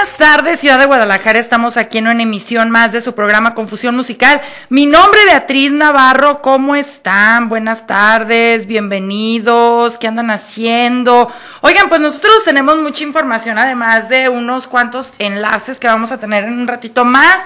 Buenas tardes, Ciudad de Guadalajara. Estamos aquí en una emisión más de su programa Confusión Musical. Mi nombre es Beatriz Navarro. ¿Cómo están? Buenas tardes, bienvenidos. ¿Qué andan haciendo? Oigan, pues nosotros tenemos mucha información, además de unos cuantos enlaces que vamos a tener en un ratito más.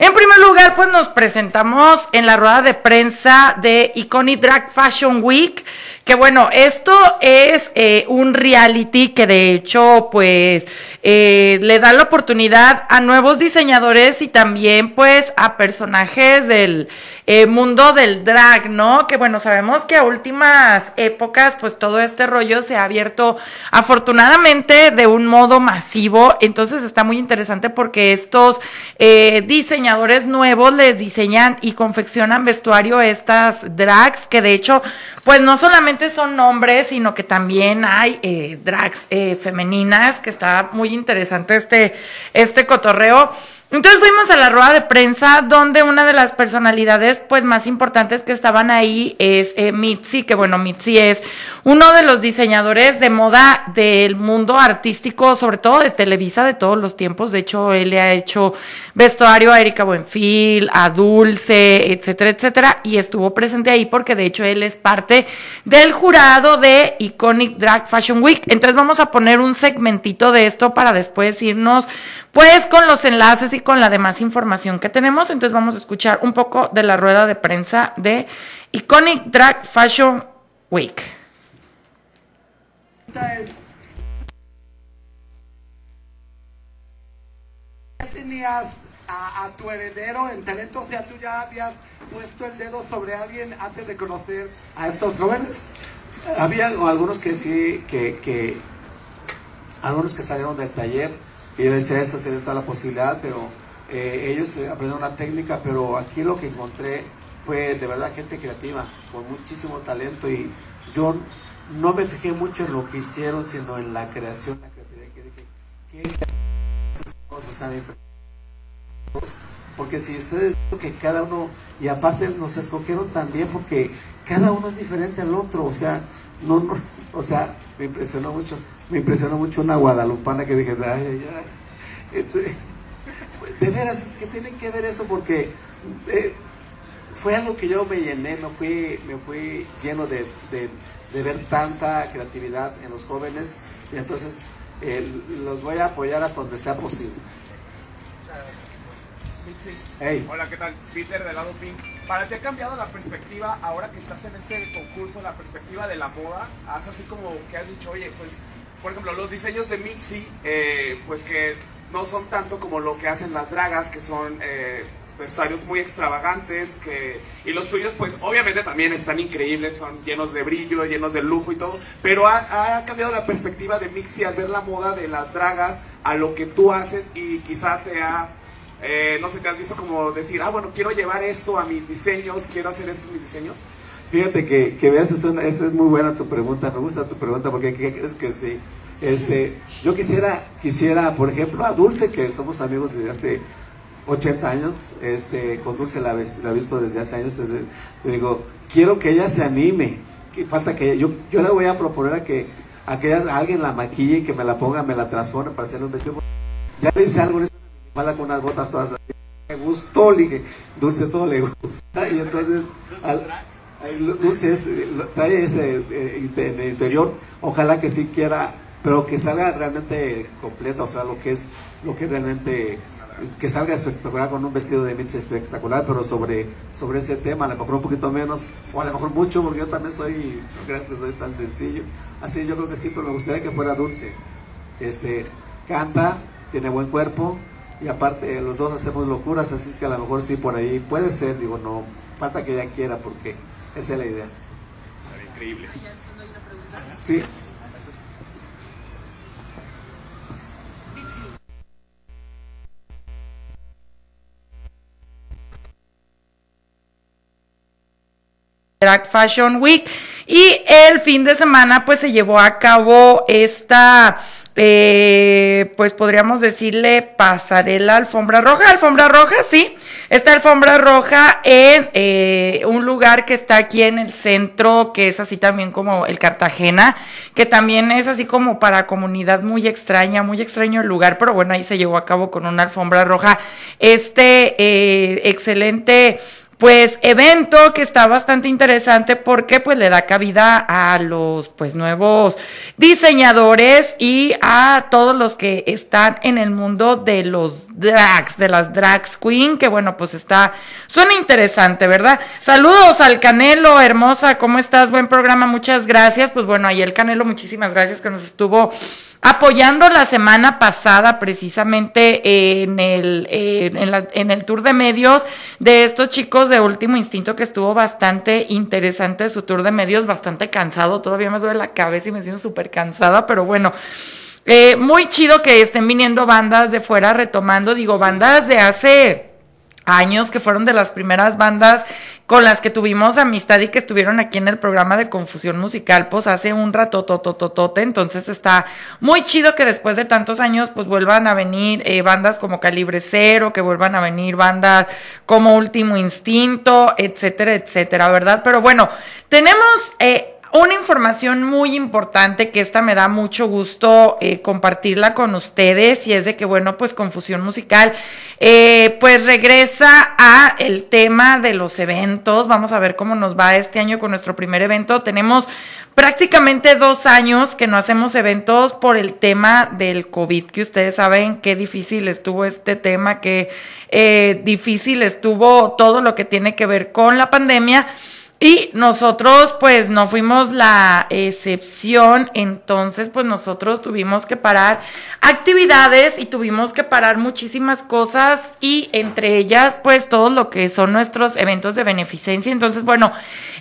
En primer lugar, pues nos presentamos en la rueda de prensa de Iconic Drag Fashion Week. Que bueno, esto es eh, un reality que de hecho, pues, eh, le da la oportunidad a nuevos diseñadores y también, pues, a personajes del eh, mundo del drag, ¿no? Que bueno, sabemos que a últimas épocas, pues, todo este rollo se ha abierto afortunadamente de un modo masivo. Entonces está muy interesante porque estos diseñadores nuevos les diseñan y confeccionan vestuario estas drags que de hecho, pues, no solamente son nombres, sino que también hay eh, drags eh, femeninas, que está muy interesante este, este cotorreo. Entonces fuimos a la rueda de prensa donde una de las personalidades pues más importantes que estaban ahí es eh, Mitzi, que bueno, Mitzi es uno de los diseñadores de moda del mundo artístico, sobre todo de Televisa de todos los tiempos. De hecho, él le ha hecho vestuario a Erika Buenfil, a Dulce, etcétera, etcétera, y estuvo presente ahí porque de hecho él es parte del jurado de Iconic Drag Fashion Week. Entonces vamos a poner un segmentito de esto para después irnos pues con los enlaces y con la demás información que tenemos. Entonces vamos a escuchar un poco de la rueda de prensa de Iconic Drag Fashion Week. Ya tenías a, tu heredero en talento, o sea, tú ya habías puesto el dedo sobre alguien antes de conocer a estos jóvenes. Había algunos que sí, que, algunos que salieron del taller, yo decía, estos tienen toda la posibilidad, pero eh, ellos eh, aprendieron una técnica, pero aquí lo que encontré fue de verdad gente creativa, con muchísimo talento, y yo no me fijé mucho en lo que hicieron, sino en la creación, la creatividad, que dije, qué cosas. Porque si ustedes que cada uno, y aparte nos escogieron también porque cada uno es diferente al otro, o sea, no, no, o sea, me impresionó mucho, me impresionó mucho una guadalupana que dije, ay, ay. Este, de veras, ¿qué tiene que ver eso? Porque eh, fue algo que yo me llené, me fui, me fui lleno de, de, de ver tanta creatividad en los jóvenes, y entonces los voy a apoyar hasta donde sea posible. Hey. Hola, ¿qué tal? Peter de lado Pink. ¿Para ti ha cambiado la perspectiva ahora que estás en este concurso, la perspectiva de la moda? Haz así como que has dicho, oye, pues, por ejemplo, los diseños de Mitzi, eh, pues que no son tanto como lo que hacen las dragas, que son eh, vestuarios muy extravagantes, que, y los tuyos, pues, obviamente también están increíbles, son llenos de brillo, llenos de lujo y todo, pero ha, cambiado la perspectiva de Mitzi al ver la moda de las dragas a lo que tú haces y quizá te ha eh, no sé, te has visto como decir, ah, bueno, quiero llevar esto a mis diseños, quiero hacer esto en mis diseños. Fíjate que, que veas, es una- es muy buena tu pregunta, me gusta tu pregunta porque ¿qué crees que sí? Este, yo quisiera, quisiera, por ejemplo, a Dulce, que somos amigos desde hace 80 años, este, con Dulce la, he visto desde hace años, desde- le digo, quiero que ella se anime, que falta que yo, yo le voy a proponer a que, a que ella- alguien la maquille y que me la ponga, me la transforme para hacer un vestido. Ya le hice algo, minifalda con unas botas todas me gustó, le dije, Dulce todo le gusta, y entonces, al- Dulce es- lo- trae ese eh, en el interior, ojalá que sí quiera, pero que salga realmente completa, o sea, lo que es, lo que realmente, que salga espectacular con un vestido de Mitzi espectacular, pero sobre, sobre ese tema, a lo un poquito menos, o a lo mejor mucho, porque yo también soy, que soy tan sencillo, así yo creo que sí, pero me gustaría que fuera Dulce, este, canta, tiene buen cuerpo, y aparte los dos hacemos locuras, así es que a lo mejor sí por ahí puede ser, digo, no, falta que ella quiera porque esa es la idea. Increíble. Sí. Drag Fashion Week y el fin de semana pues se llevó a cabo esta eh, pues podríamos decirle pasarela alfombra roja, alfombra roja, sí, esta alfombra roja en eh, un lugar que está aquí en el centro, que es así también como el Cartagena, que también es así como para comunidad muy extraña, muy extraño el lugar, pero bueno, ahí se llevó a cabo con una alfombra roja. Este eh, excelente pues evento que está bastante interesante porque pues le da cabida a los pues nuevos diseñadores y a todos los que están en el mundo de los drags, de las drags queen, que bueno, pues está suena interesante, ¿verdad? Saludos al Canelo, hermosa, ¿cómo estás? Buen programa, muchas gracias. Pues bueno, ahí el Canelo, muchísimas gracias que nos estuvo apoyando la semana pasada precisamente en el, en, el tour de medios de estos chicos de Último Instinto que estuvo bastante interesante su tour de medios, bastante cansado, todavía me duele la cabeza y me siento súper cansada, pero bueno. Eh, muy chido que estén viniendo bandas de fuera retomando, digo, bandas de hace años, que fueron de las primeras bandas con las que tuvimos amistad y que estuvieron aquí en el programa de Confusión Musical, pues hace un rato, totototote, entonces está muy chido que después de tantos años, pues vuelvan a venir eh, bandas como Calibre Cero, que vuelvan a venir bandas como Último Instinto, etcétera, etcétera, ¿verdad? Pero bueno, tenemos... Eh, una información muy importante que esta me da mucho gusto eh, compartirla con ustedes y es de que bueno pues confusión musical. Eh, pues regresa a el tema de los eventos. Vamos a ver cómo nos va este año con nuestro primer evento. Tenemos prácticamente dos años que no hacemos eventos por el tema del COVID que ustedes saben qué difícil estuvo este tema qué eh, difícil estuvo todo lo que tiene que ver con la pandemia y nosotros pues no fuimos la excepción, entonces pues nosotros tuvimos que parar actividades y tuvimos que parar muchísimas cosas y entre ellas pues todo lo que son nuestros eventos de beneficencia. Entonces bueno,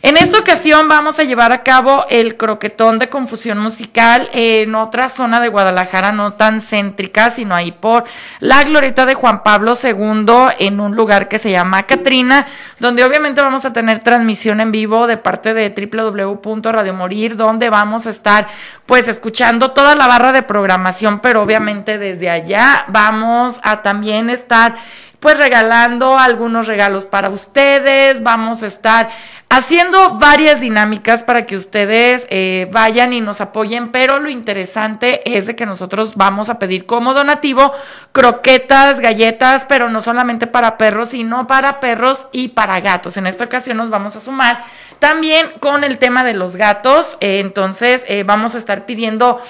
en esta ocasión vamos a llevar a cabo el croquetón de confusión musical en otra zona de Guadalajara, no tan céntrica, sino ahí por la glorieta de Juan Pablo II en un lugar que se llama Catrina, donde obviamente vamos a tener transmisión en vivo de parte de www.radiomorir, donde vamos a estar pues escuchando toda la barra de programación, pero obviamente desde allá vamos a también estar pues regalando algunos regalos para ustedes, vamos a estar haciendo varias dinámicas para que ustedes eh, vayan y nos apoyen, pero lo interesante es de que nosotros vamos a pedir como donativo croquetas, galletas, pero no solamente para perros, sino para perros y para gatos. En esta ocasión nos vamos a sumar también con el tema de los gatos, eh, entonces eh, vamos a estar pidiendo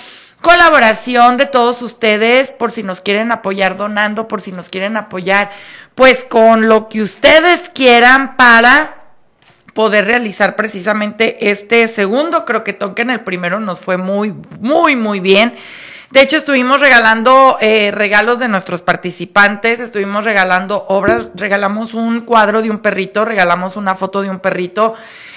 colaboración de todos ustedes por si nos quieren apoyar donando, por si nos quieren apoyar pues con lo que ustedes quieran para poder realizar precisamente este segundo croquetón que en el primero nos fue muy, muy, muy bien. De hecho, estuvimos regalando eh, regalos de nuestros participantes, estuvimos regalando obras, regalamos un cuadro de un perrito, regalamos una foto de un perrito.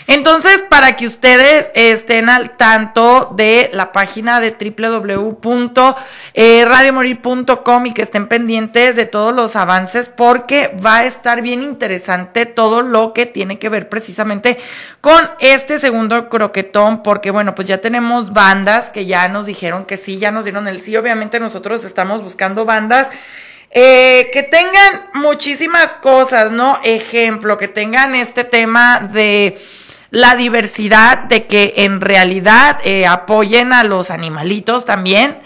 Entonces, para que ustedes estén al tanto de la página de www.radiomorir.com y que estén pendientes de todos los avances porque va a estar bien interesante todo lo que tiene que ver precisamente con este segundo croquetón porque bueno, pues ya tenemos bandas que ya nos dijeron que sí, ya nos dieron el sí, obviamente nosotros estamos buscando bandas eh, que tengan muchísimas cosas, ¿no? Ejemplo, que tengan este tema de la diversidad, de que en realidad eh, apoyen a los animalitos también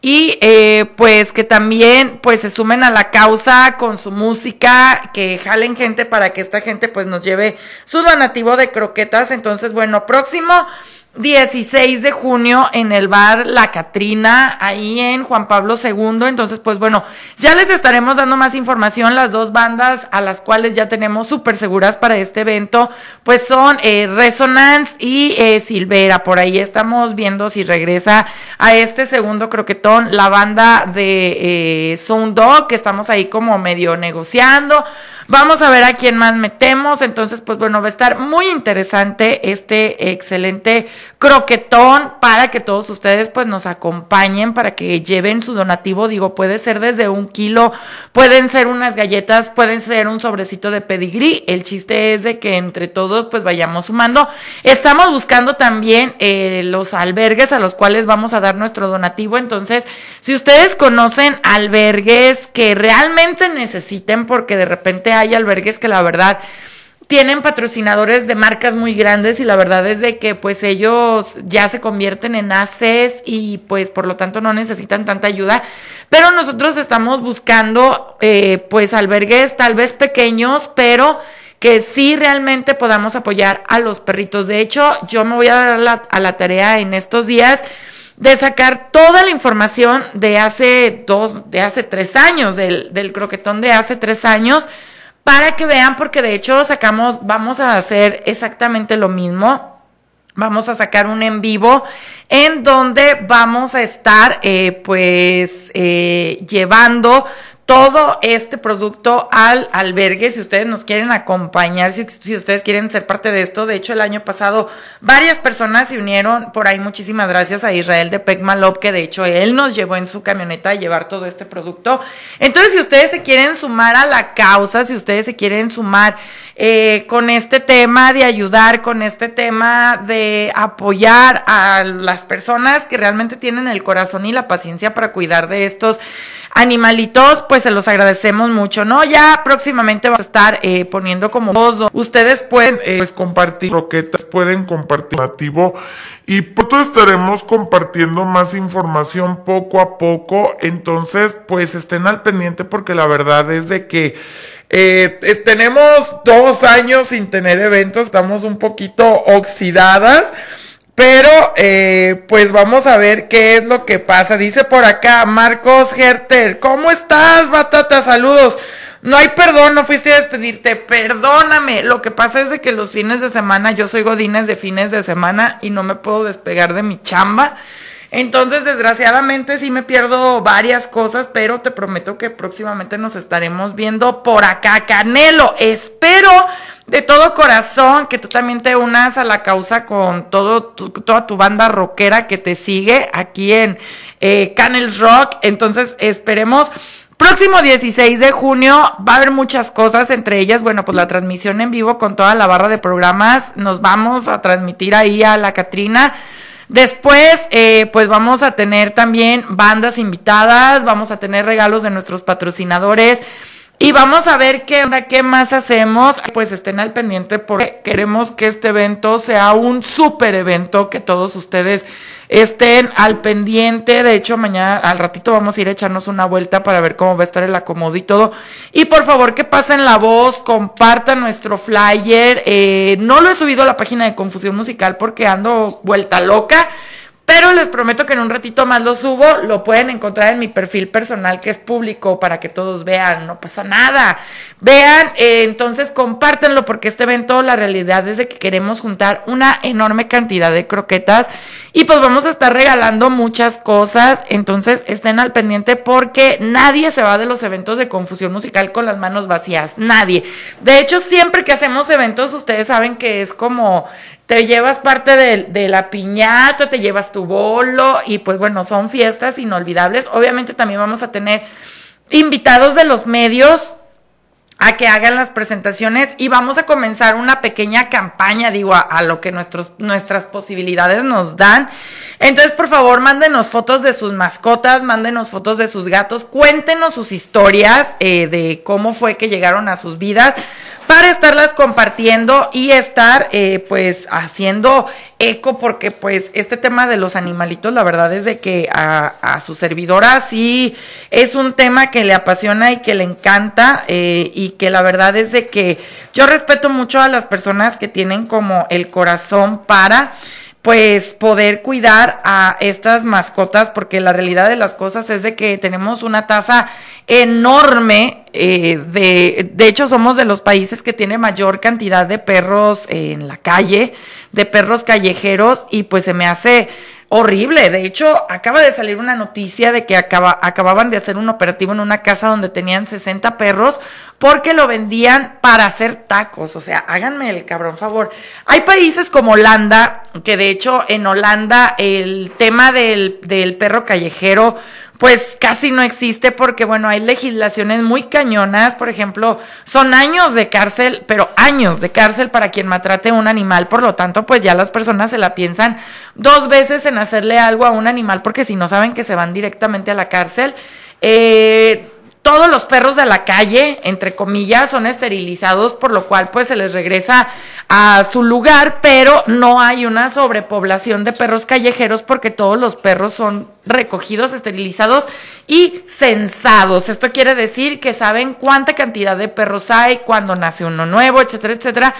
y eh, pues que también pues se sumen a la causa con su música, que jalen gente para que esta gente pues nos lleve su donativo de croquetas. Entonces, bueno, próximo 16 de junio en el bar La Catrina, ahí en Juan Pablo II. Entonces, pues bueno, ya les estaremos dando más información. Las dos bandas a las cuales ya tenemos súper seguras para este evento, pues son eh, Resonance y eh, Silvera. Por ahí estamos viendo si regresa a este segundo croquetón la banda de eh, Sound Dog, que estamos ahí como medio negociando. Vamos a ver a quién más metemos. Entonces, pues bueno, va a estar muy interesante este excelente croquetón para que todos ustedes pues nos acompañen, para que lleven su donativo. Digo, puede ser desde un kilo, pueden ser unas galletas, pueden ser un sobrecito de pedigrí. El chiste es de que entre todos pues vayamos sumando. Estamos buscando también eh, los albergues a los cuales vamos a dar nuestro donativo. Entonces, si ustedes conocen albergues que realmente necesiten, porque de repente hay albergues que la verdad tienen patrocinadores de marcas muy grandes y la verdad es de que pues ellos ya se convierten en ACES y pues por lo tanto no necesitan tanta ayuda, pero nosotros estamos buscando eh, pues albergues tal vez pequeños, pero que sí realmente podamos apoyar a los perritos. De hecho, yo me voy a dar a la tarea en estos días de sacar toda la información de hace dos, de hace tres años, del, del croquetón de hace tres años, para que vean, porque de hecho sacamos, vamos a hacer exactamente lo mismo. Vamos a sacar un en vivo en donde vamos a estar eh, pues eh, llevando todo este producto al albergue. Si ustedes nos quieren acompañar, si, si, ustedes quieren ser parte de esto, de hecho el año pasado varias personas se unieron, por ahí muchísimas gracias a Israel de Pecmalop, que de hecho él nos llevó en su camioneta a llevar todo este producto. Entonces, si ustedes se quieren sumar a la causa, si ustedes se quieren sumar eh, con este tema de ayudar, con este tema de apoyar a las personas que realmente tienen el corazón y la paciencia para cuidar de estos animalitos, pues se los agradecemos mucho, ¿no? Ya próximamente vamos a estar eh, poniendo como dos. Ustedes pueden eh, pues compartir croquetas, pueden compartir nativo y pronto estaremos compartiendo más información poco a poco. Entonces, pues estén al pendiente porque la verdad es de que eh, eh, tenemos dos años sin tener eventos, estamos un poquito oxidadas. Pero, eh, pues vamos a ver qué es lo que pasa. Dice por acá Marcos Herter, ¿cómo estás, Batata? Saludos. No hay perdón, no fuiste a despedirte, perdóname. Lo que pasa es que los fines de semana, yo soy Godines de fines de semana y no me puedo despegar de mi chamba. Entonces, desgraciadamente sí me pierdo varias cosas, pero te prometo que próximamente nos estaremos viendo por acá. Canelo, espero de todo corazón que tú también te unas a la causa con todo toda tu banda rockera que te sigue aquí en eh, Rock. Entonces, esperemos. Próximo 16 de junio va a haber muchas cosas, entre ellas, bueno, pues la transmisión en vivo con toda la barra de programas. Nos vamos a transmitir ahí a la Catrina. Después, eh, pues vamos a tener también bandas invitadas, vamos a tener regalos de nuestros patrocinadores. Y vamos a ver qué, qué más hacemos. Pues estén al pendiente porque queremos que este evento sea un súper evento, que todos ustedes estén al pendiente. De hecho, mañana al ratito vamos a ir a echarnos una vuelta para ver cómo va a estar el acomodo y todo. Y por favor que pasen la voz, compartan nuestro flyer. Eh, no lo he subido a la página de Confusión Musical porque ando vuelta loca. Pero les prometo que en un ratito más lo subo, lo pueden encontrar en mi perfil personal que es público para que todos vean, no pasa nada. Vean, eh, entonces compártenlo porque este evento la realidad es de que queremos juntar una enorme cantidad de croquetas y pues vamos a estar regalando muchas cosas, entonces estén al pendiente porque nadie se va de los eventos de confusión musical con las manos vacías, nadie. De hecho, siempre que hacemos eventos ustedes saben que es como te llevas parte de, la piñata, te llevas tu bolo y pues bueno, son fiestas inolvidables. Obviamente también vamos a tener invitados de los medios a que hagan las presentaciones y vamos a comenzar una pequeña campaña, digo, a, lo que nuestras posibilidades nos dan. Entonces, por favor, mándenos fotos de sus mascotas, mándenos fotos de sus gatos, cuéntenos sus historias eh, de cómo fue que llegaron a sus vidas para estarlas compartiendo y estar eh, pues haciendo eco porque pues este tema de los animalitos la verdad es de que a, a su servidora sí es un tema que le apasiona y que le encanta eh, y que la verdad es de que yo respeto mucho a las personas que tienen como el corazón para pues poder cuidar a estas mascotas porque la realidad de las cosas es de que tenemos una tasa enorme eh, de de hecho somos de los países que tiene mayor cantidad de perros en la calle de perros callejeros y pues se me hace horrible. De hecho, acaba de salir una noticia de que acaba, acababan de hacer un operativo en una casa donde tenían 60 perros porque lo vendían para hacer tacos. O sea, háganme el cabrón favor. Hay países como Holanda, que de hecho en Holanda el tema del, del perro callejero pues casi no existe porque, bueno, hay legislaciones muy cañonas, por ejemplo, son años de cárcel, pero años de cárcel para quien maltrate un animal, por lo tanto, pues ya las personas se la piensan dos veces en hacerle algo a un animal porque si no saben que se van directamente a la cárcel. Eh, todos los perros de la calle, entre comillas, son esterilizados, por lo cual pues se les regresa a su lugar, pero no hay una sobrepoblación de perros callejeros porque todos los perros son recogidos, esterilizados y censados. Esto quiere decir que saben cuánta cantidad de perros hay, cuándo nace uno nuevo, etcétera, etcétera.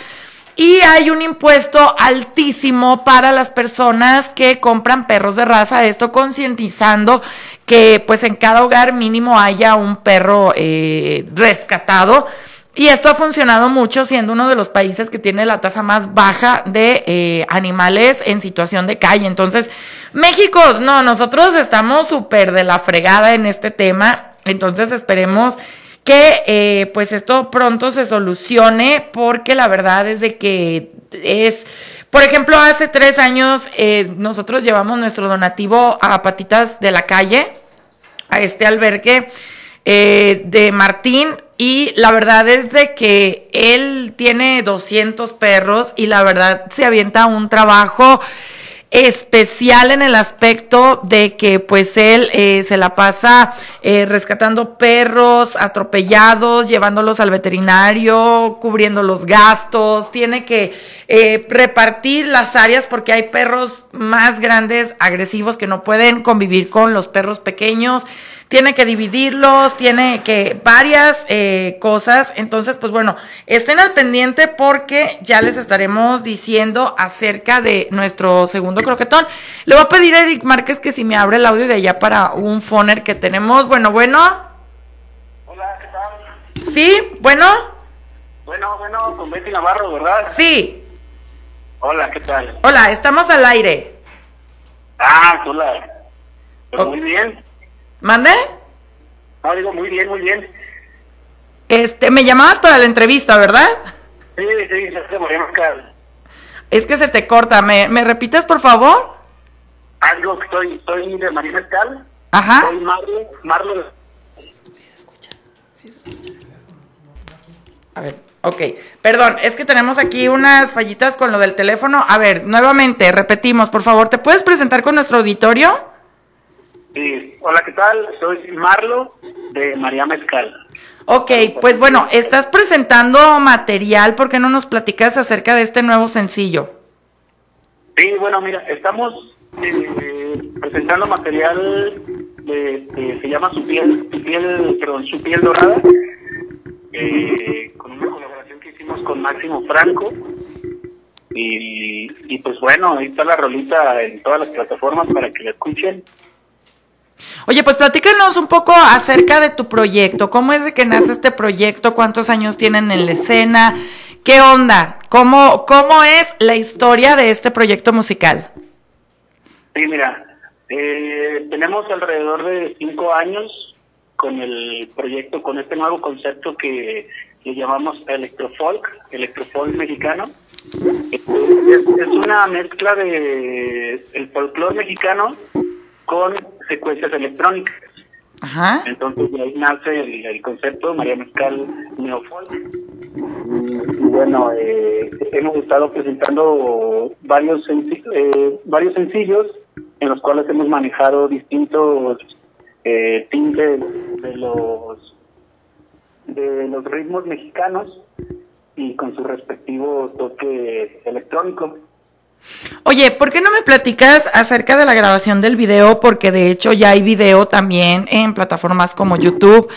Y hay un impuesto altísimo para las personas que compran perros de raza, esto concientizando que pues en cada hogar mínimo haya un perro eh, rescatado. Y esto ha funcionado mucho siendo uno de los países que tiene la tasa más baja de eh, animales en situación de calle. Entonces, México, no, nosotros estamos súper de la fregada en este tema. Entonces, esperemos que eh, pues esto pronto se solucione porque la verdad es de que es, por ejemplo, hace tres años eh, nosotros llevamos nuestro donativo a Patitas de la Calle, a este albergue eh, de Martín y la verdad es de que él tiene 200 perros y la verdad se avienta un trabajo especial en el aspecto de que pues él eh, se la pasa eh, rescatando perros atropellados, llevándolos al veterinario, cubriendo los gastos, tiene que eh, repartir las áreas porque hay perros más grandes, agresivos, que no pueden convivir con los perros pequeños tiene que dividirlos, tiene que varias eh, cosas. Entonces, pues bueno, estén al pendiente porque ya les estaremos diciendo acerca de nuestro segundo croquetón. Le voy a pedir a Eric Márquez que si me abre el audio de allá para un foner que tenemos. Bueno, bueno. Hola, ¿qué tal? Sí, bueno. Bueno, bueno, con Betty Navarro, ¿verdad? Sí. Hola, ¿qué tal? Hola, estamos al aire. Ah, hola. Pues Ok. muy bien. ¿Mande? No, digo, muy bien, muy bien. Este, me llamabas para la entrevista, ¿verdad? Sí, sí, se María Mascal. Es que se te corta. ¿Me, me repites, por favor? Algo que soy, soy de María Mascal. Ajá. Soy Marlo, Marlo. A ver, ok. Perdón, es que tenemos aquí unas fallitas con lo del teléfono. A ver, nuevamente, repetimos, por favor, ¿te puedes presentar con nuestro auditorio? Sí. Hola, ¿qué tal? Soy Marlo de María Mezcal. Ok, pues bueno, estás presentando material, ¿por qué no nos platicas acerca de este nuevo sencillo? Sí, bueno, mira, estamos eh, presentando material de, de- se llama Su piel, su piel, perdón, Su piel dorada, eh, con una colaboración que hicimos con Máximo Franco. Y, y pues bueno, ahí está la rolita en todas las plataformas para que la escuchen. Oye, pues platícanos un poco acerca de tu proyecto. ¿Cómo es de que nace este proyecto? ¿Cuántos años tienen en la escena? ¿Qué onda? ¿Cómo, cómo es la historia de este proyecto musical? Sí, mira, eh, tenemos alrededor de cinco años con el proyecto, con este nuevo concepto que le llamamos electrofolk, electrofolk mexicano. Es, es una mezcla de el folclore mexicano con secuencias electrónicas. Ajá. Entonces de ahí nace el, el concepto María Mezcal Neofolk. Y bueno, eh, hemos estado presentando varios, eh, varios sencillos en los cuales hemos manejado distintos eh, tintes de los de los ritmos mexicanos y con su respectivo toque electrónico. Oye, ¿por qué no me platicas acerca de la grabación del video? Porque de hecho ya hay video también en plataformas como YouTube,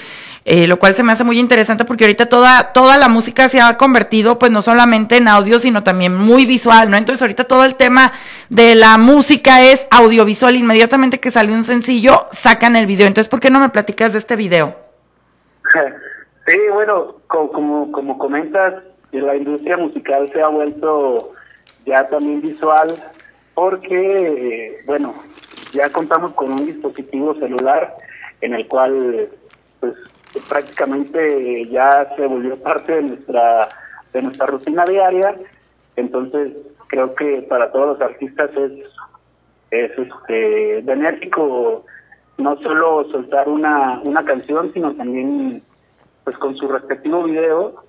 eh, lo cual se me hace muy interesante porque ahorita toda, toda la música se ha convertido pues no solamente en audio, sino también muy visual, ¿no? Entonces ahorita todo el tema de la música es audiovisual. Inmediatamente que sale un sencillo, sacan el video. Entonces, ¿por qué no me platicas de este video? Sí, bueno, co- como, como comentas, la industria musical se ha vuelto ya también visual porque, bueno, ya contamos con un dispositivo celular en el cual, pues, prácticamente ya se volvió parte de nuestra de nuestra rutina diaria. Entonces, creo que para todos los artistas es es este benéfico no solo soltar una una canción, sino también pues con su respectivo video,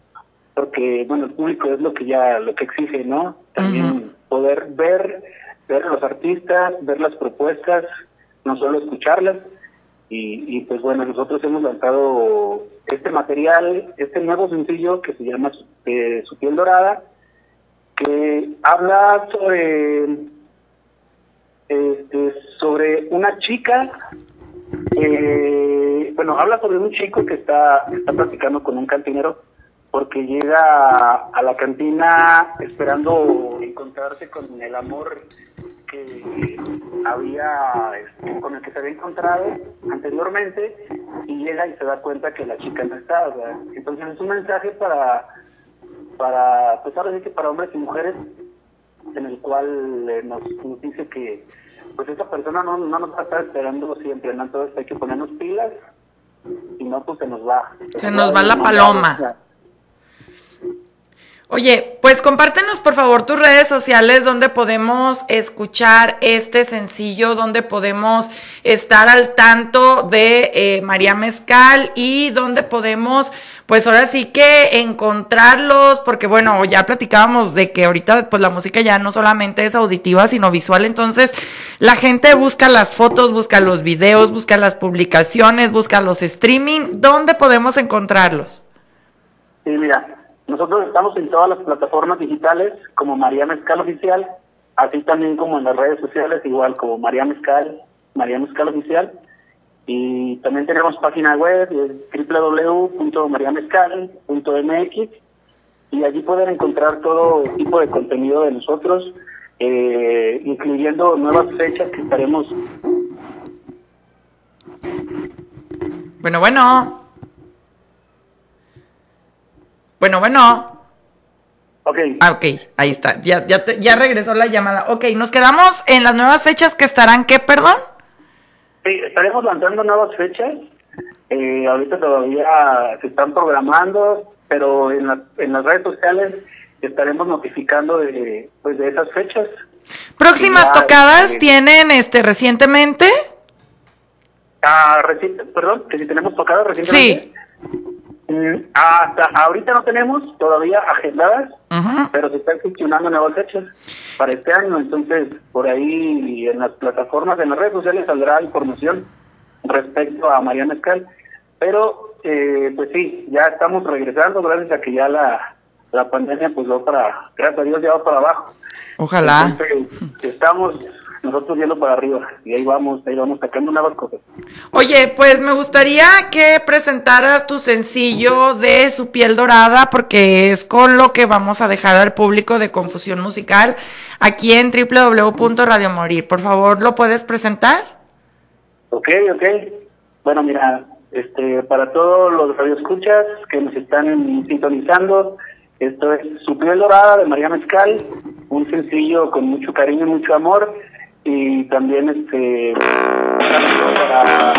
porque bueno, el público es lo que ya lo que exige, ¿no? También poder ver ver a los artistas, ver las propuestas, no solo escucharlas. Y, y pues bueno, nosotros hemos lanzado este material, este nuevo sencillo que se llama eh, Su piel dorada, que habla sobre este, sobre una chica, eh, bueno, habla sobre un chico que está, está platicando con un cantinero porque llega a la cantina esperando encontrarse con el amor que había este, con el que se había encontrado anteriormente y llega y se da cuenta que la chica no está, sea, entonces es un mensaje para para pues ahora sí que para hombres y mujeres en el cual eh, nos, nos dice que pues esa persona no, no nos va a estar esperando siempre, ¿no? Entonces hay que ponernos pilas y no pues se nos va. Se nos va la paloma. Oye, pues compártenos por favor tus redes sociales donde podemos escuchar este sencillo, donde podemos estar al tanto de eh, María Mezcal y donde podemos, pues ahora sí que encontrarlos, porque bueno, ya platicábamos de que ahorita pues la música ya no solamente es auditiva, sino visual, entonces la gente busca las fotos, busca los videos, busca las publicaciones, busca los streaming, ¿dónde podemos encontrarlos? Sí, mira, nosotros estamos en todas las plataformas digitales como María Mezcal Oficial, así también como en las redes sociales, igual como María Mezcal, María Mezcal Oficial. Y también tenemos página web, www.mariamezcal.mx y allí pueden encontrar todo tipo de contenido de nosotros, eh, incluyendo nuevas fechas que estaremos. Bueno, bueno. Bueno, bueno. Ok. Ah, ok, ahí está. Ya, ya, te- ya regresó la llamada. Ok, nos quedamos en las nuevas fechas que estarán, ¿qué, perdón? Sí, estaremos lanzando nuevas fechas. Eh, ahorita todavía se están programando, pero en, la- en las redes sociales estaremos notificando de, pues, de esas fechas. Próximas Ya, tocadas este, tienen este recientemente. Ah, reci- perdón, que si tenemos tocadas recientemente. Mm, hasta ahorita no tenemos todavía agendadas, pero se están gestionando nuevas fechas para este año. Entonces, por ahí en las plataformas, en las redes sociales saldrá información respecto a María Mezcal. Pero, eh, pues sí, ya estamos regresando gracias a que ya la, la pandemia, pues va para, gracias a Dios, ya va para abajo. Ojalá. Entonces, estamos nosotros yendo para arriba y ahí vamos, ahí vamos sacando nuevas cosas. Oye, pues me gustaría que presentaras tu sencillo de Su piel dorada, porque es con lo que vamos a dejar al público de Confusión Musical aquí en www.radio Morir. Por favor, ¿lo puedes presentar? Ok, ok. Bueno, mira, este, para todos los radioescuchas que nos están sintonizando, esto es Su piel dorada de María Mezcal, un sencillo con mucho cariño y mucho amor, y también este para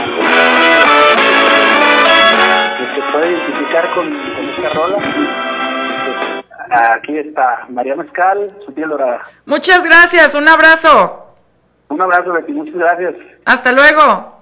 que se puede identificar con, con esta rola. Aquí está María Mezcal, Su piel dorada. Muchas gracias, un abrazo. Un abrazo, Betty, muchas gracias. Hasta luego.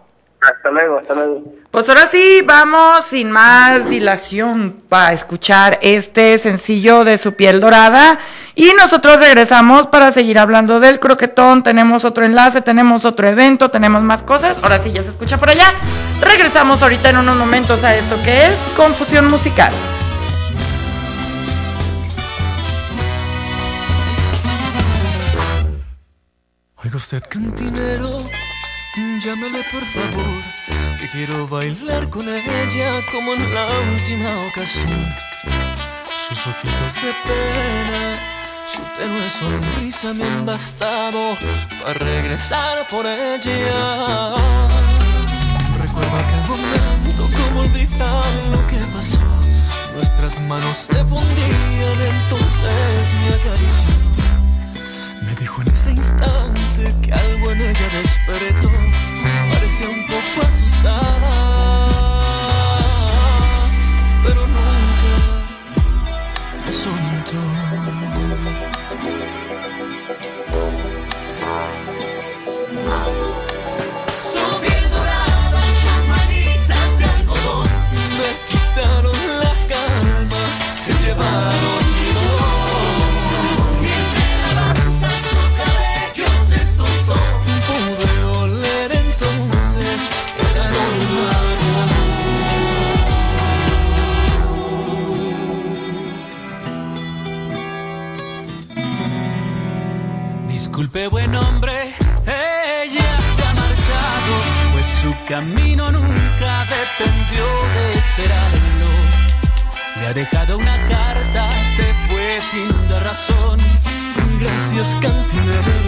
Hasta luego, hasta luego. Pues ahora sí, vamos sin más dilación para escuchar este sencillo de su piel dorada. Y nosotros regresamos para seguir hablando del croquetón. Tenemos otro enlace, tenemos otro evento, tenemos más cosas. Ahora sí, ya se escucha por allá. Regresamos ahorita en unos momentos a esto que es Confusión Musical. Oiga usted, cantinero, llámele por favor, que quiero bailar con ella como en la última ocasión. Sus ojitos de pena, su tenue sonrisa me han bastado para regresar por ella. Recuerdo aquel momento, como olvidar lo que pasó. Nuestras manos se fundían, entonces me acarició. Me dijo en ese instante que algo en ella despertó. Parecía un poco asustada. Sin dar razón. Gracias cantinero, hoy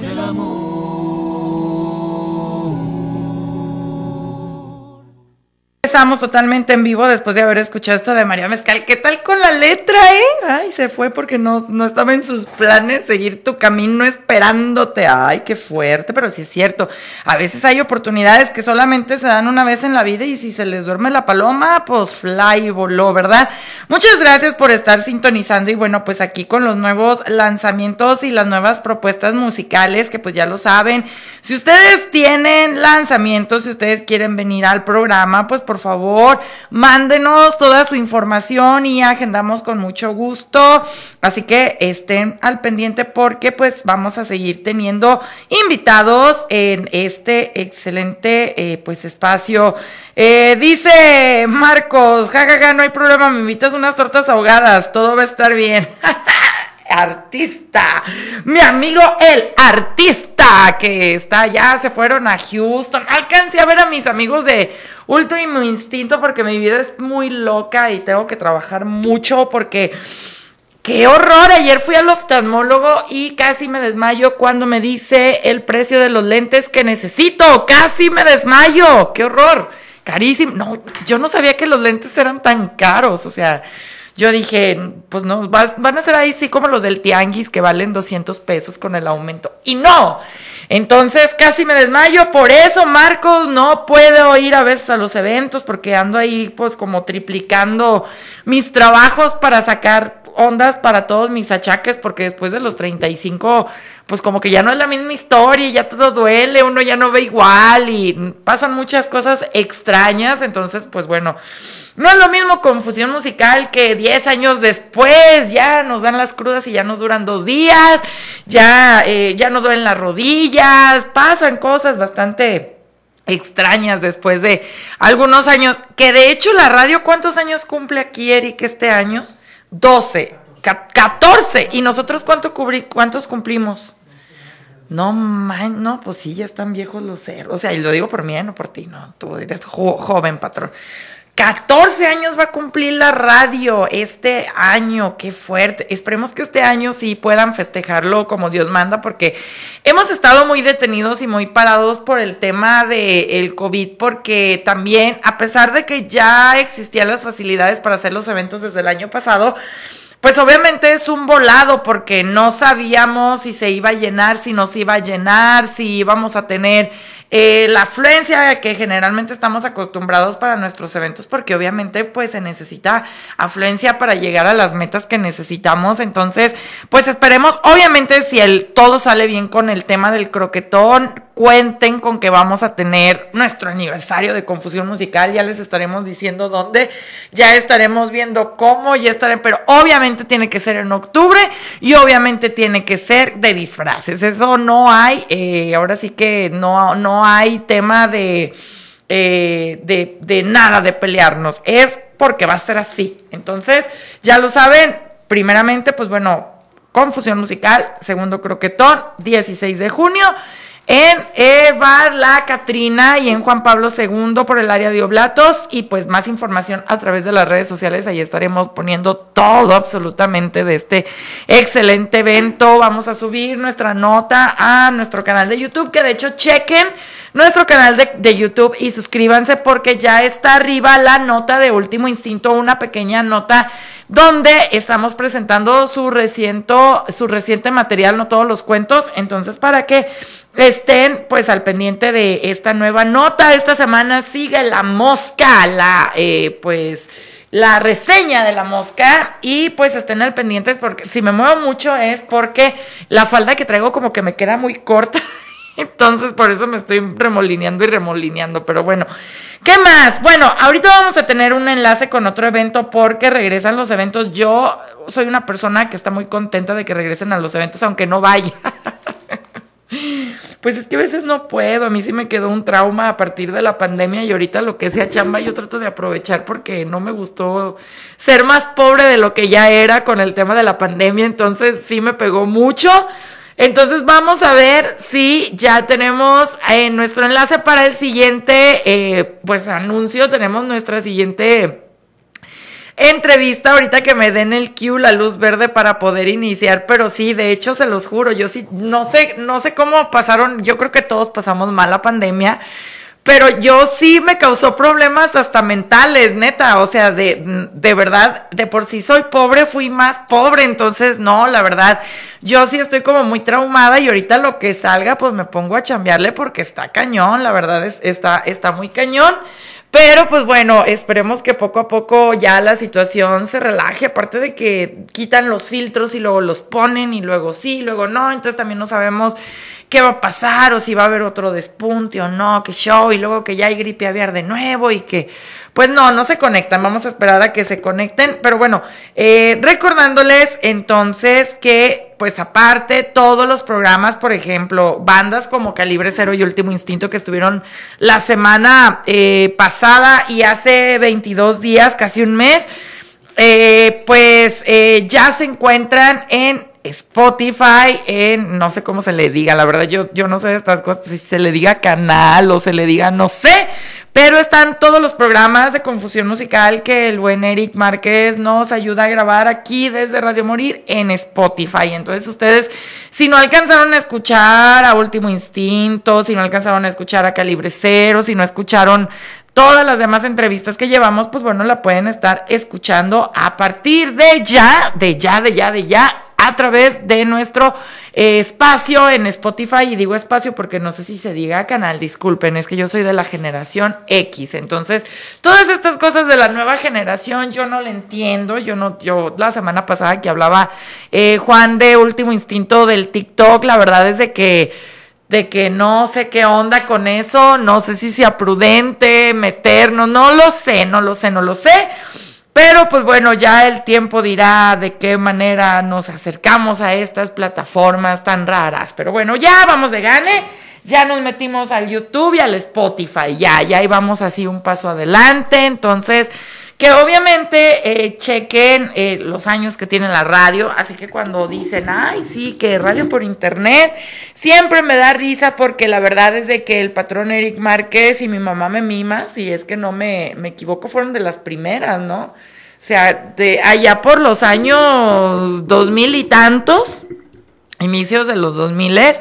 del amor. Estamos totalmente en vivo después de haber escuchado esto de María Mezcal. ¿Qué tal con la letra, eh? Ay, se fue porque no, no estaba en sus planes seguir tu camino esperándote. Ay, qué fuerte, pero sí es cierto. A veces hay oportunidades que solamente se dan una vez en la vida y si se les duerme la paloma, pues fly voló, ¿verdad? Muchas gracias por estar sintonizando y bueno, pues aquí con los nuevos lanzamientos y las nuevas propuestas musicales que pues ya lo saben. Si ustedes tienen lanzamientos, si ustedes quieren venir al programa, pues por favor, mándenos toda su información y agendamos con mucho gusto. Así que estén al pendiente porque pues vamos a seguir teniendo invitados en este excelente eh, pues espacio. Eh, dice Marcos, jajaja, no hay problema, me invitas unas tortas ahogadas, todo va a estar bien. artista, mi amigo el artista que está ya, se fueron a Houston. Alcancé a ver a mis amigos de Último Instinto porque mi vida es muy loca y tengo que trabajar mucho porque qué horror. Ayer fui al oftalmólogo y casi me desmayo cuando me dice el precio de los lentes que necesito. Casi me desmayo. Qué horror. Carísimo. No, yo no sabía que los lentes eran tan caros. O sea, yo dije, pues no, van a ser ahí sí como los del tianguis que valen 200 pesos con el aumento. Y no. Entonces casi me desmayo. Por eso, Marcos, no puedo ir a veces a los eventos porque ando ahí pues como triplicando mis trabajos para sacar ondas para todos mis achaques porque después de los 35 pues como que ya no es la misma historia, ya todo duele, uno ya no ve igual y pasan muchas cosas extrañas, entonces pues bueno, no es lo mismo confusión musical que 10 años después, ya nos dan las crudas y ya nos duran dos días, ya, eh, ya nos duelen las rodillas, pasan cosas bastante extrañas después de algunos años, que de hecho la radio, ¿cuántos años cumple aquí Eric este año? 12, ca- 14, y nosotros cuánto cuántos cumplimos? No, man, no, pues sí, ya están viejos los ceros. O sea, y lo digo por mí, eh, no por ti, no. Tú eres jo- joven, patrón. 14 años va a cumplir la radio este año, qué fuerte. Esperemos que este año sí puedan festejarlo como Dios manda, porque hemos estado muy detenidos y muy parados por el tema del COVID, porque también, a pesar de que ya existían las facilidades para hacer los eventos desde el año pasado, pues obviamente es un volado porque no sabíamos si se iba a llenar, si no se iba a llenar, si íbamos a tener eh, la afluencia que generalmente estamos acostumbrados para nuestros eventos, porque obviamente pues se necesita afluencia para llegar a las metas que necesitamos. Entonces, pues esperemos, obviamente si el todo sale bien con el tema del croquetón, cuenten con que vamos a tener nuestro aniversario de confusión musical, ya les estaremos diciendo dónde, ya estaremos viendo cómo, ya estaré, pero obviamente tiene que ser en octubre y obviamente tiene que ser de disfraces, eso no hay, eh, ahora sí que no, no hay tema de, eh, de, de nada de pelearnos, es porque va a ser así, entonces ya lo saben, primeramente pues bueno, confusión musical, segundo croquetón, 16 de junio en Eva La Catrina y en Juan Pablo II por el área de Oblatos y pues más información a través de las redes sociales, ahí estaremos poniendo todo absolutamente de este excelente evento. Vamos a subir nuestra nota a nuestro canal de YouTube, que de hecho chequen nuestro canal de, de YouTube y suscríbanse porque ya está arriba la nota de Último Instinto, una pequeña nota donde estamos presentando su reciente, su reciente material, no todos los cuentos, entonces para que estén pues al pendiente de esta nueva nota, esta semana sigue la mosca, la eh, pues la reseña de la mosca y pues estén al pendientes porque si me muevo mucho es porque la falda que traigo como que me queda muy corta. Entonces, por eso me estoy remolineando y remolineando. Pero bueno, ¿qué más? Bueno, ahorita vamos a tener un enlace con otro evento porque regresan los eventos. Yo soy una persona que está muy contenta de que regresen a los eventos, aunque no vaya. Pues es que a veces no puedo, a mí sí me quedó un trauma a partir de la pandemia y ahorita lo que sea chamba yo trato de aprovechar porque no me gustó ser más pobre de lo que ya era con el tema de la pandemia, entonces sí me pegó mucho. Entonces vamos a ver si ya tenemos en eh, nuestro enlace para el siguiente, eh, pues anuncio, tenemos nuestra siguiente entrevista ahorita que me den el cue, la luz verde para poder iniciar, pero sí, de hecho se los juro, yo sí, no sé, no sé cómo pasaron, yo creo que todos pasamos mal la pandemia. Pero yo sí me causó problemas hasta mentales, neta. O sea, de, de verdad, de por sí soy pobre, fui más pobre. Entonces, no, la verdad, yo sí estoy como muy traumada y ahorita lo que salga, pues me pongo a chambearle porque está cañón. La verdad, es, está, está muy cañón. Pero pues bueno, esperemos que poco a poco ya la situación se relaje, aparte de que quitan los filtros y luego los ponen y luego sí, luego no, entonces también no sabemos qué va a pasar o si va a haber otro despunte o no, que show y luego que ya hay gripe aviar de nuevo y que pues no, no se conectan, vamos a esperar a que se conecten, pero bueno, eh, recordándoles entonces que pues aparte todos los programas, por ejemplo, bandas como Calibre Cero y Último Instinto que estuvieron la semana eh, pasada y hace 22 días, casi un mes, eh, pues ya se encuentran en Spotify, en no sé cómo se le diga, la verdad yo, yo no sé de estas cosas, si se le diga canal o se le diga, no sé, pero están todos los programas de confusión musical que el buen Eric Márquez nos ayuda a grabar aquí desde Radio Morir en Spotify. Entonces ustedes, si no alcanzaron a escuchar a Último Instinto, si no alcanzaron a escuchar a Calibre Cero, si no escucharon todas las demás entrevistas que llevamos, pues bueno, la pueden estar escuchando a partir de ya, de ya, de ya, de ya a través de nuestro eh, espacio en Spotify. Y digo espacio porque no sé si se diga canal, disculpen, es que yo soy de la generación X. Entonces, todas estas cosas de la nueva generación yo no le entiendo. Yo no, yo la semana pasada que hablaba eh, Juan de Último Instinto del TikTok, la verdad es de que de que no sé qué onda con eso, no sé si sea prudente meternos, no lo sé, no lo sé, no lo sé. Pero pues bueno, ya el tiempo dirá de qué manera nos acercamos a estas plataformas tan raras. Pero bueno, ya vamos de gane. Ya nos metimos al YouTube y al Spotify. Ya, ya íbamos así un paso adelante. Entonces, que obviamente eh, chequen eh, los años que tiene la radio, así que cuando dicen, ay, sí, que radio por internet, siempre me da risa porque la verdad es de que el patrón Eric Márquez y mi mamá me mima, si es que no me, me equivoco, fueron de las primeras, ¿no? O sea, de allá por los años dos mil y tantos, inicios de los dos miles,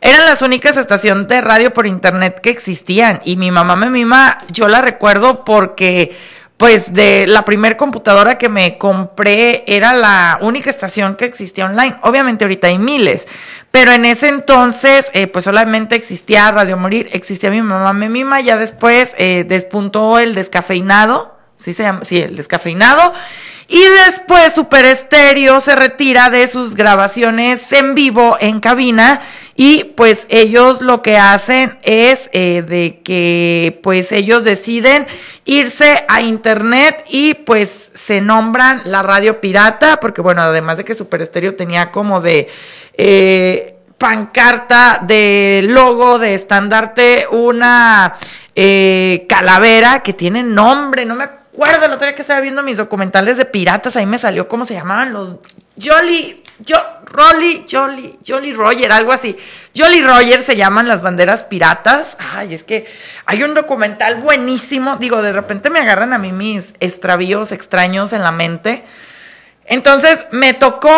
eran las únicas estaciones de radio por internet que existían. Y mi mamá me mima, yo la recuerdo porque pues de la primer computadora que me compré era la única estación que existía online. Obviamente ahorita hay miles, pero en ese entonces eh, pues solamente existía Radio Morir, existía mi mamá me mima, ya después eh, despuntó el descafeinado, sí se llama, sí, el descafeinado. Y después Super Estéreo se retira de sus grabaciones en vivo en cabina y pues ellos lo que hacen es eh, de que pues ellos deciden irse a internet y pues se nombran la radio pirata porque bueno además de que Super Estéreo tenía como de eh, pancarta de logo de estandarte una eh, calavera que tiene nombre no me acuerdo el otro día que estaba viendo mis documentales de piratas, ahí me salió cómo se llamaban los Jolly, yo, Rolly, Jolly, Jolly Roger, algo así. Jolly Roger se llaman las banderas piratas. Ay, es que hay un documental buenísimo. Digo, de repente me agarran a mí mis extravíos extraños en la mente. Entonces me tocó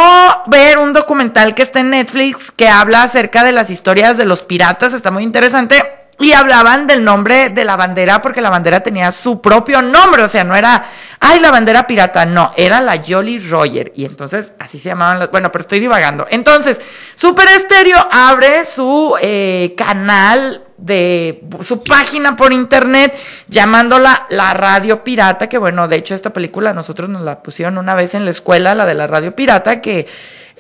ver un documental que está en Netflix que habla acerca de las historias de los piratas. Está muy interesante y hablaban del nombre de la bandera porque la bandera tenía su propio nombre, o sea, no era, ay, la bandera pirata, no, era la Jolly Roger. Y entonces así se llamaban las, bueno, pero estoy divagando. Entonces, Super Estéreo abre su eh, canal de su página por internet llamándola la radio pirata, que bueno, de hecho esta película nosotros nos la pusieron una vez en la escuela, la de la radio pirata, que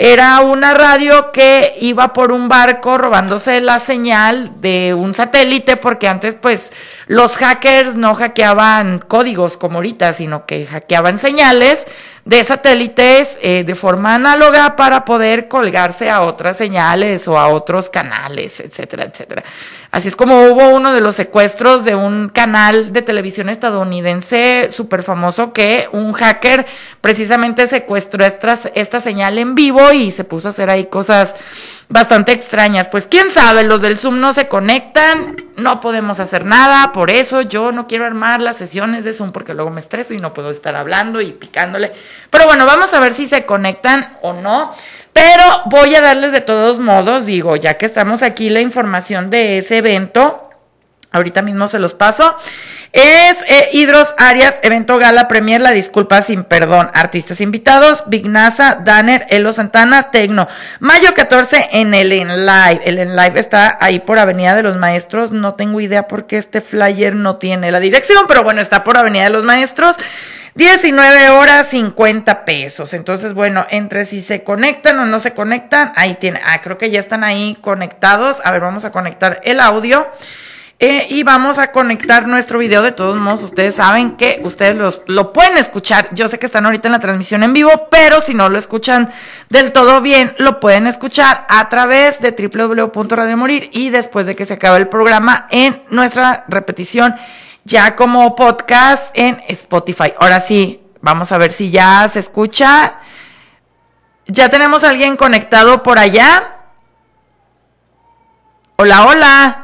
era una radio que iba por un barco robándose la señal de un satélite, porque antes pues los hackers no hackeaban códigos como ahorita, sino que hackeaban señales de satélites eh, de forma análoga para poder colgarse a otras señales o a otros canales, etcétera, etcétera. Así es como hubo uno de los secuestros de un canal de televisión estadounidense súper famoso que un hacker precisamente secuestró esta, esta señal en vivo y se puso a hacer ahí cosas bastante extrañas. Pues quién sabe, los del Zoom no se conectan, no podemos hacer nada, por eso yo no quiero armar las sesiones de Zoom porque luego me estreso y no puedo estar hablando y picándole. Pero bueno, vamos a ver si se conectan o no. Pero voy a darles de todos modos, digo, ya que estamos aquí, la información de ese evento. Ahorita mismo se los paso. Es eh, Hidros Arias, evento gala premier, la disculpa sin perdón. Artistas invitados, Big NASA, Danner, Elo Santana, Tecno. Mayo 14 en el En Live. El En Live está ahí por Avenida de los Maestros. No tengo idea por qué este flyer no tiene la dirección, pero bueno, está por Avenida de los Maestros. 19 horas 50 pesos. Entonces, bueno, entre si se conectan o no se conectan, ahí tiene. Ah, creo que ya están ahí conectados. A ver, vamos a conectar el audio. Eh, y vamos a conectar nuestro video. De todos modos, ustedes saben que ustedes los, lo pueden escuchar. Yo sé que están ahorita en la transmisión en vivo, pero si no lo escuchan del todo bien, lo pueden escuchar a través de www.radiomorir y después de que se acabe el programa en nuestra repetición ya como podcast en Spotify. Ahora sí, vamos a ver si ya se escucha. ¿Ya tenemos a alguien conectado por allá? Hola, hola.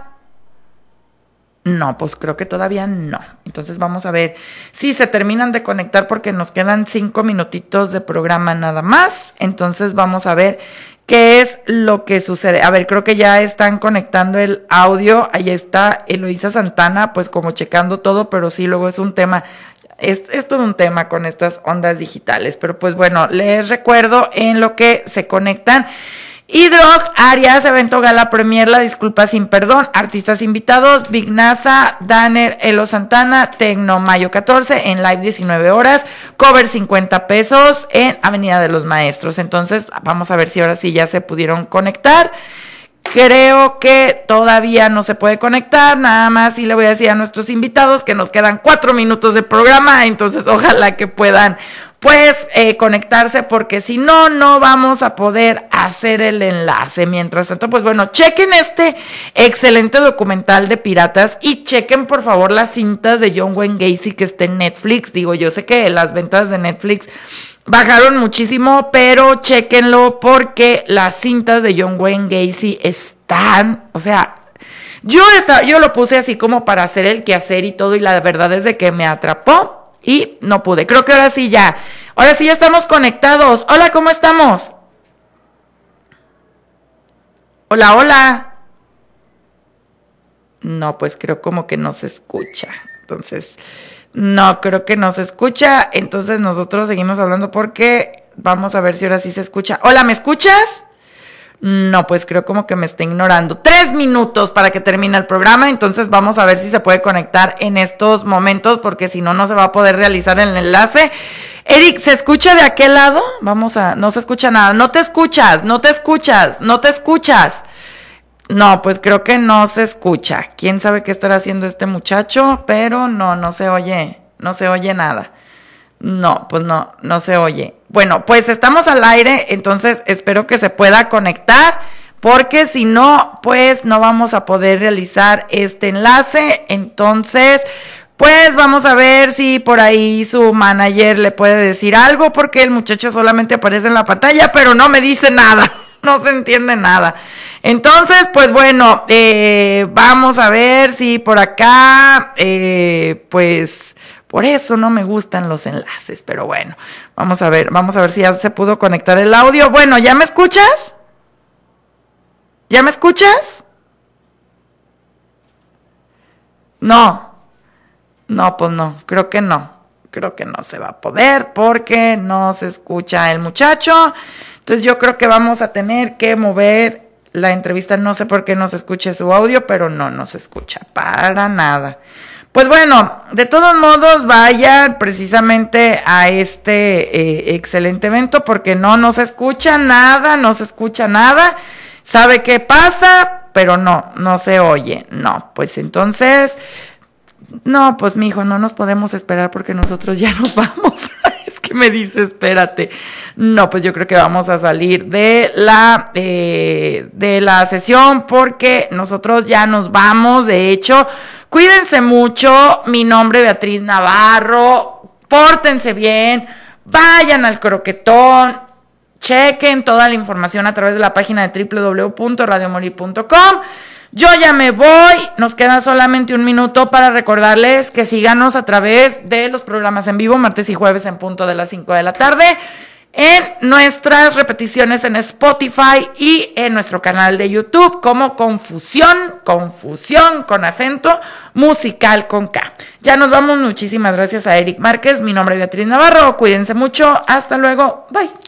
No, pues creo que todavía no. Entonces vamos a ver si se terminan de conectar porque nos quedan cinco minutitos de programa nada más. Entonces vamos a ver qué es lo que sucede. A ver, creo que ya están conectando el audio. Ahí está Eloisa Santana, pues como checando todo, pero sí, luego es un tema. Es, es todo un tema con estas ondas digitales. Pero pues bueno, les recuerdo en lo que se conectan. Hidrog, Arias, evento gala premier, la disculpa sin perdón, artistas invitados, Big NASA, Danner, Elo Santana, Tecno, mayo 14, en live 19 horas, cover 50 pesos en Avenida de los Maestros. Entonces, vamos a ver si ahora sí ya se pudieron conectar. Creo que todavía no se puede conectar, nada más y le voy a decir a nuestros invitados que nos quedan cuatro minutos de programa, entonces ojalá que puedan pues eh, conectarse porque si no, no vamos a poder hacer el enlace. Mientras tanto, pues bueno, chequen este excelente documental de piratas y chequen por favor las cintas de John Wayne Gacy que está en Netflix. Digo, yo sé que las ventas de Netflix bajaron muchísimo, pero chequenlo porque las cintas de John Wayne Gacy están, o sea, yo, estaba, yo lo puse así como para hacer el quehacer y todo y la verdad es de que me atrapó y no pude. Creo que ahora sí ya. Ahora sí ya estamos conectados. Hola, ¿cómo estamos? Hola, hola. No, pues creo como que no se escucha. Entonces, no, creo que no se escucha. Entonces nosotros seguimos hablando porque vamos a ver si ahora sí se escucha. Hola, ¿me escuchas? No, pues creo como que me está ignorando. Tres minutos para que termine el programa, entonces vamos a ver si se puede conectar en estos momentos, porque si no, no se va a poder realizar el enlace. Eric, ¿se escucha de aquel lado? Vamos a, no se escucha nada. No te escuchas, no te escuchas, no te escuchas. No, pues creo que no se escucha. ¿Quién sabe qué estará haciendo este muchacho? Pero no, no se oye, no se oye nada. No, pues no, no se oye. Bueno, pues estamos al aire, entonces espero que se pueda conectar, porque si no, pues no vamos a poder realizar este enlace. Entonces, pues vamos a ver si por ahí su manager le puede decir algo, porque el muchacho solamente aparece en la pantalla, pero no me dice nada. No se entiende nada. Entonces, pues bueno, eh, vamos a ver si por acá, eh, pues por eso no me gustan los enlaces, pero bueno, vamos a ver, vamos a ver si ya se pudo conectar el audio. Bueno, ¿ya me escuchas? ¿Ya me escuchas? No. No, pues no, creo que no. Creo que no se va a poder porque no se escucha el muchacho. Entonces yo creo que vamos a tener que mover la entrevista. No sé por qué no se escuche su audio, pero no, no se escucha para nada. Pues bueno, de todos modos, vayan precisamente a este eh, excelente evento porque no, no se escucha nada, no se escucha nada. ¿Sabe qué pasa? Pero no, no se oye. No, pues entonces, no, pues mi hijo, no nos podemos esperar porque nosotros ya nos vamos. Me dice, espérate. No, pues yo creo que vamos a salir de la, eh, de la sesión porque nosotros ya nos vamos. De hecho, cuídense mucho. Mi nombre es Beatriz Navarro. Pórtense bien. Vayan al croquetón. Chequen toda la información a través de la página de www.radiomorir.com. Yo ya me voy, nos queda solamente un minuto para recordarles que síganos a través de los programas en vivo, martes y jueves en punto de las 5 de la tarde, en nuestras repeticiones en Spotify y en nuestro canal de YouTube como Confusión, Confusión con acento musical con K. Ya nos vamos, muchísimas gracias a Eric Márquez, mi nombre es Beatriz Navarro, cuídense mucho, hasta luego, bye.